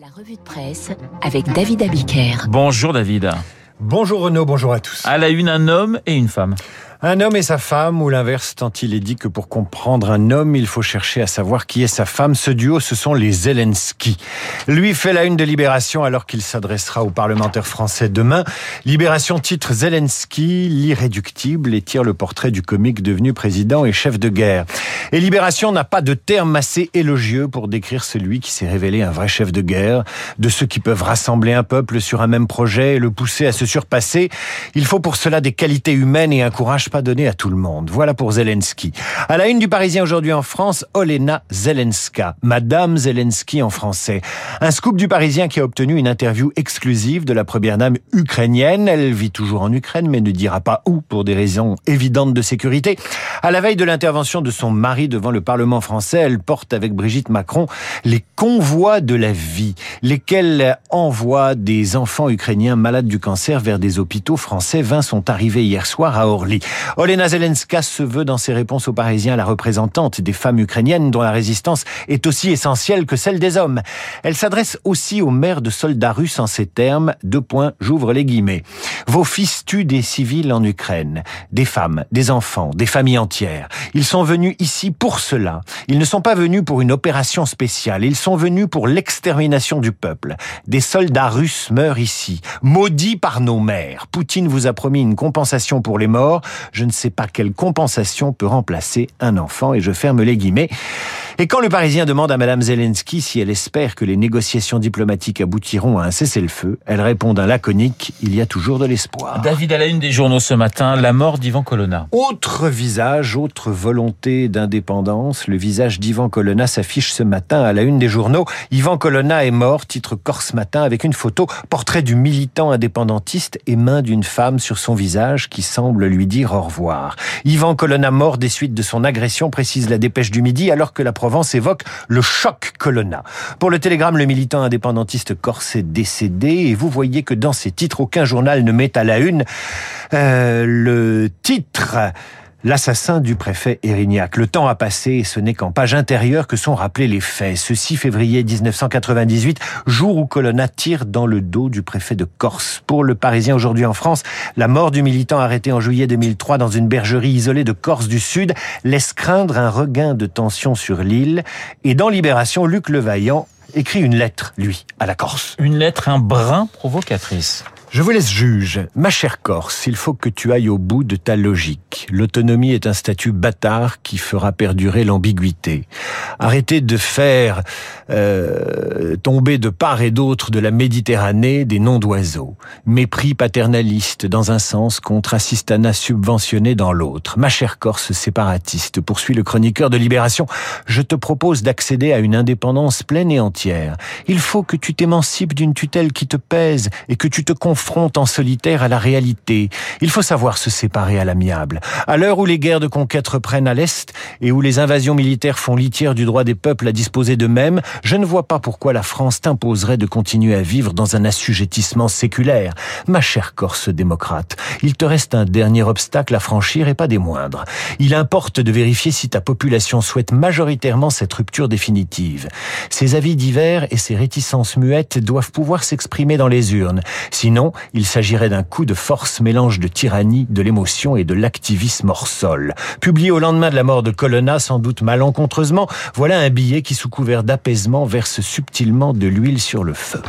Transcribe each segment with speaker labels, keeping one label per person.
Speaker 1: La revue de presse avec David Abiker.
Speaker 2: Bonjour David.
Speaker 3: Bonjour Renaud, bonjour à tous.
Speaker 2: À la une, un homme et une femme.
Speaker 3: Un homme et sa femme, ou l'inverse, tant il est dit que pour comprendre un homme, il faut chercher à savoir qui est sa femme. Ce duo, ce sont les Zelensky. Lui fait la une de Libération alors qu'il s'adressera aux parlementaires français demain. Libération titre Zelensky, l'irréductible, et tire le portrait du comique devenu président et chef de guerre. Et Libération n'a pas de terme assez élogieux pour décrire celui qui s'est révélé un vrai chef de guerre, de ceux qui peuvent rassembler un peuple sur un même projet et le pousser à se surpasser. Il faut pour cela des qualités humaines et un courage pas donné à tout le monde. Voilà pour Zelensky. À la une du Parisien aujourd'hui en France, Olena Zelenska, Madame Zelensky en français. Un scoop du Parisien qui a obtenu une interview exclusive de la première dame ukrainienne. Elle vit toujours en Ukraine mais ne dira pas où pour des raisons évidentes de sécurité. À la veille de l'intervention de son mari devant le Parlement français, elle porte avec Brigitte Macron les convois de la vie, lesquels envoient des enfants ukrainiens malades du cancer vers des hôpitaux français. 20 sont arrivés hier soir à Orly. Olena Zelenska se veut dans ses réponses aux Parisiens la représentante des femmes ukrainiennes dont la résistance est aussi essentielle que celle des hommes. Elle s'adresse aussi aux mères de soldats russes en ces termes. Deux points, j'ouvre les guillemets. Vos fils tuent des civils en Ukraine, des femmes, des enfants, des familles Ils sont venus ici pour cela. Ils ne sont pas venus pour une opération spéciale. Ils sont venus pour l'extermination du peuple. Des soldats russes meurent ici, maudits par nos mères. Poutine vous a promis une compensation pour les morts. Je ne sais pas quelle compensation peut remplacer un enfant, et je ferme les guillemets. Et quand le Parisien demande à Madame Zelensky si elle espère que les négociations diplomatiques aboutiront à un cessez-le-feu, elle répond d'un laconique il y a toujours de l'espoir.
Speaker 2: David à la une des journaux ce matin, la mort d'Ivan Colonna.
Speaker 3: Autre visage, autre volonté d'indépendance, le visage d'Ivan Colonna s'affiche ce matin à la une des journaux. Ivan Colonna est mort, titre Corse Matin, avec une photo, portrait du militant indépendantiste et main d'une femme sur son visage qui semble lui dire au revoir. Ivan Colonna mort des suites de son agression, précise la dépêche du midi, alors que la Provence évoque le choc Colonna. Pour le Télégramme, le militant indépendantiste corse est décédé et vous voyez que dans ces titres, aucun journal ne met à la une euh, le titre L'assassin du préfet Erignac. Le temps a passé et ce n'est qu'en page intérieure que sont rappelés les faits. Ce 6 février 1998, jour où Colonna tire dans le dos du préfet de Corse. Pour le Parisien aujourd'hui en France, la mort du militant arrêté en juillet 2003 dans une bergerie isolée de Corse du Sud laisse craindre un regain de tension sur l'île. Et dans Libération, Luc Levaillant écrit une lettre, lui, à la Corse.
Speaker 2: Une lettre un brin provocatrice.
Speaker 3: Je vous laisse juge. Ma chère Corse, il faut que tu ailles au bout de ta logique. L'autonomie est un statut bâtard qui fera perdurer l'ambiguïté. Arrêtez de faire euh, tomber de part et d'autre de la Méditerranée des noms d'oiseaux. Mépris paternaliste dans un sens contre assistana subventionné dans l'autre. Ma chère Corse séparatiste, poursuit le chroniqueur de Libération, je te propose d'accéder à une indépendance pleine et entière. Il faut que tu t'émancipes d'une tutelle qui te pèse et que tu te confrontes en solitaire à la réalité. Il faut savoir se séparer à l'amiable. À l'heure où les guerres de conquête reprennent à l'Est et où les invasions militaires font litière du droit des peuples à disposer d'eux-mêmes, je ne vois pas pourquoi la France t'imposerait de continuer à vivre dans un assujettissement séculaire. Ma chère Corse démocrate, il te reste un dernier obstacle à franchir et pas des moindres. Il importe de vérifier si ta population souhaite majoritairement cette rupture définitive. Ces avis divers et ces réticences muettes doivent pouvoir s'exprimer dans les urnes. Sinon, il s'agirait d'un coup de force mélange de tyrannie, de l'émotion et de l'activisme hors sol. Publié au lendemain de la mort de Colonna, sans doute malencontreusement, voilà un billet qui, sous couvert d'apaisement, verse subtilement de l'huile sur le feu.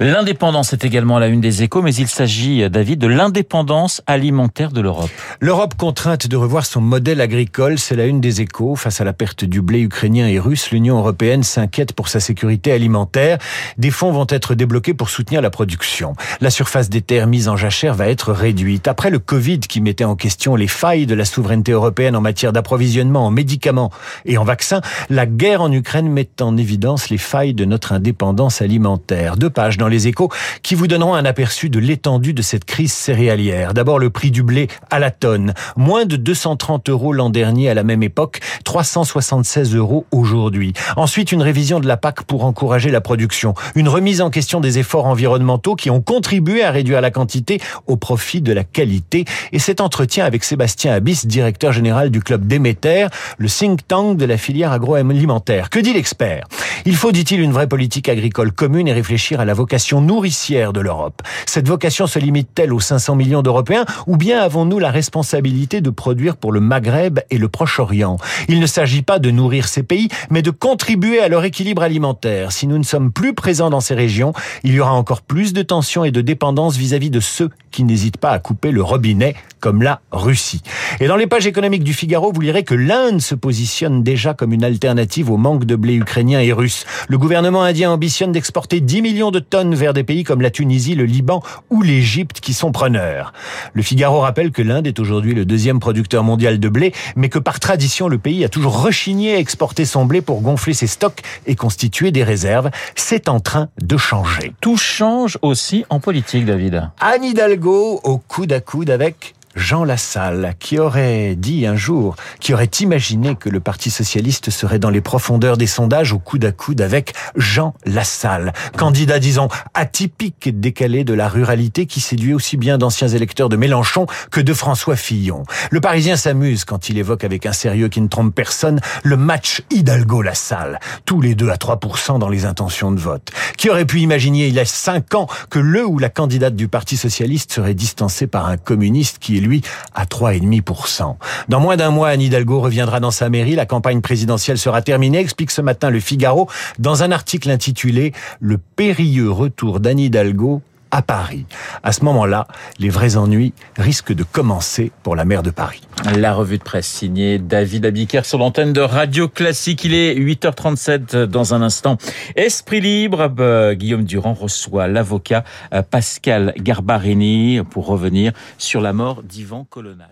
Speaker 2: L'indépendance est également à la une des échos, mais il s'agit, David, de l'indépendance alimentaire de l'Europe.
Speaker 3: L'Europe contrainte de revoir son modèle agricole, c'est la une des échos. Face à la perte du blé ukrainien et russe, l'Union européenne s'inquiète pour sa sécurité alimentaire. Des fonds vont être débloqués pour soutenir la production. La surface des terres mises en jachère va être réduite. Après le Covid qui mettait en question les failles de la souveraineté européenne en matière d'approvisionnement en médicaments et en vaccins, la guerre en Ukraine met en évidence les failles de notre indépendance alimentaire. Deux pages dans les échos qui vous donneront un aperçu de l'étendue de cette crise céréalière. D'abord le prix du blé à la tonne. Moins de 230 euros l'an dernier à la même époque, 376 euros aujourd'hui. Ensuite, une révision de la PAC pour encourager la production. Une remise en question des efforts environnementaux qui ont contribué à réduire la quantité au profit de la qualité. Et cet entretien avec Sébastien Abyss, directeur général du club Déméter, le think tank de la filière agroalimentaire. Que dit l'expert? Il faut, dit-il, une vraie politique agricole commune et réfléchir à la vocation nourricière de l'Europe. Cette vocation se limite-t-elle aux 500 millions d'Européens ou bien avons-nous la responsabilité de produire pour le Maghreb et le Proche-Orient? Il ne s'agit pas de nourrir ces pays, mais de contribuer à leur équilibre alimentaire. Si nous ne sommes plus présents dans ces régions, il y aura encore plus de tensions et de dépendance vis-à-vis de ceux qui n'hésitent pas à couper le robinet, comme la Russie. Et dans les pages économiques du Figaro, vous lirez que l'Inde se positionne déjà comme une alternative au manque de blé ukrainien et russe. Le gouvernement indien ambitionne d'exporter 10 millions de tonnes vers des pays comme la Tunisie, le Liban ou l'Égypte qui sont preneurs. Le Figaro rappelle que l'Inde est aujourd'hui le deuxième producteur mondial de blé, mais que par tradition, le pays a toujours rechigné à exporter son blé pour gonfler ses stocks et constituer des réserves. C'est en train de changer.
Speaker 2: Tout change aussi en politique, David.
Speaker 3: Anne Hidalgo au coude à coude avec Jean Lassalle, qui aurait dit un jour, qui aurait imaginé que le Parti socialiste serait dans les profondeurs des sondages au coude à coude avec Jean Lassalle, candidat, disons, atypique et décalé de la ruralité qui séduit aussi bien d'anciens électeurs de Mélenchon que de François Fillon. Le Parisien s'amuse quand il évoque avec un sérieux qui ne trompe personne le match Hidalgo-Lassalle, tous les deux à 3% dans les intentions de vote. Qui aurait pu imaginer il y a cinq ans que le ou la candidate du Parti socialiste serait distancé par un communiste qui est lui, à 3,5%. Dans moins d'un mois, Anne Hidalgo reviendra dans sa mairie. La campagne présidentielle sera terminée, explique ce matin le Figaro dans un article intitulé Le périlleux retour d'Anne Hidalgo à Paris. À ce moment-là, les vrais ennuis risquent de commencer pour la maire de Paris.
Speaker 2: La revue de presse signée David Abiker sur l'antenne de Radio Classique. Il est 8h37 dans un instant. Esprit libre, euh, Guillaume Durand reçoit l'avocat euh, Pascal Garbarini pour revenir sur la mort d'Ivan Colonna.